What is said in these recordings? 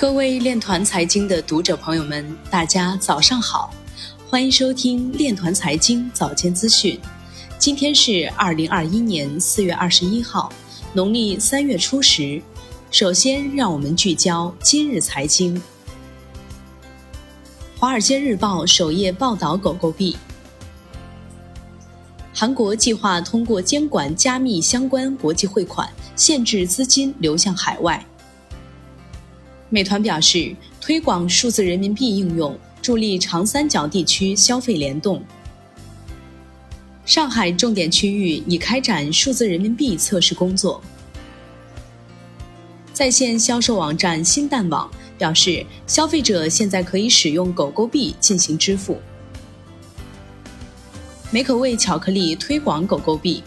各位链团财经的读者朋友们，大家早上好，欢迎收听链团财经早间资讯。今天是二零二一年四月二十一号，农历三月初十。首先，让我们聚焦今日财经。《华尔街日报》首页报道狗狗币。韩国计划通过监管加密相关国际汇款，限制资金流向海外。美团表示，推广数字人民币应用，助力长三角地区消费联动。上海重点区域已开展数字人民币测试工作。在线销售网站新蛋网表示，消费者现在可以使用狗狗币进行支付。美可味巧克力推广狗狗币。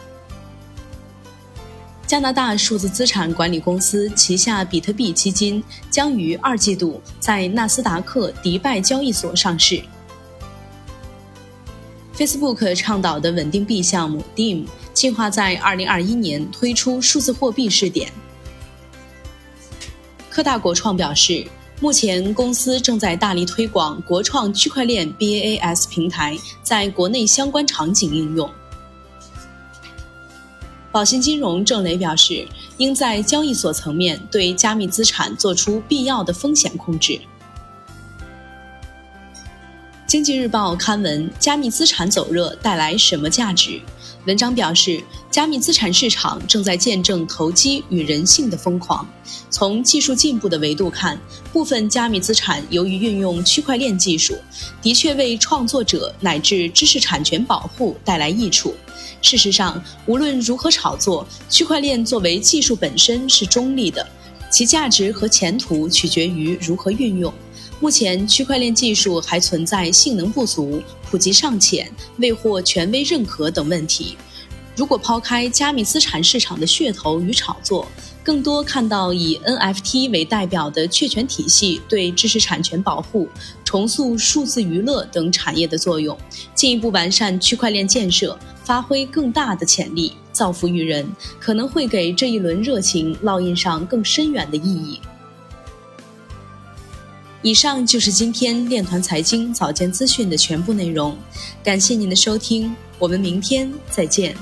加拿大数字资产管理公司旗下比特币基金将于二季度在纳斯达克迪拜交易所上市。Facebook 倡导的稳定币项目 DIM 计划在二零二一年推出数字货币试点。科大国创表示，目前公司正在大力推广国创区块链 BaaS 平台在国内相关场景应用。宝信金融郑雷表示，应在交易所层面对加密资产做出必要的风险控制。经济日报刊文：加密资产走热带来什么价值？文章表示，加密资产市场正在见证投机与人性的疯狂。从技术进步的维度看，部分加密资产由于运用区块链技术，的确为创作者乃至知识产权保护带来益处。事实上，无论如何炒作，区块链作为技术本身是中立的，其价值和前途取决于如何运用。目前，区块链技术还存在性能不足、普及尚浅、未获权威认可等问题。如果抛开加密资产市场的噱头与炒作，更多看到以 NFT 为代表的确权体系对知识产权保护、重塑数字娱乐等产业的作用，进一步完善区块链建设，发挥更大的潜力，造福于人，可能会给这一轮热情烙印上更深远的意义。以上就是今天链团财经早间资讯的全部内容，感谢您的收听，我们明天再见。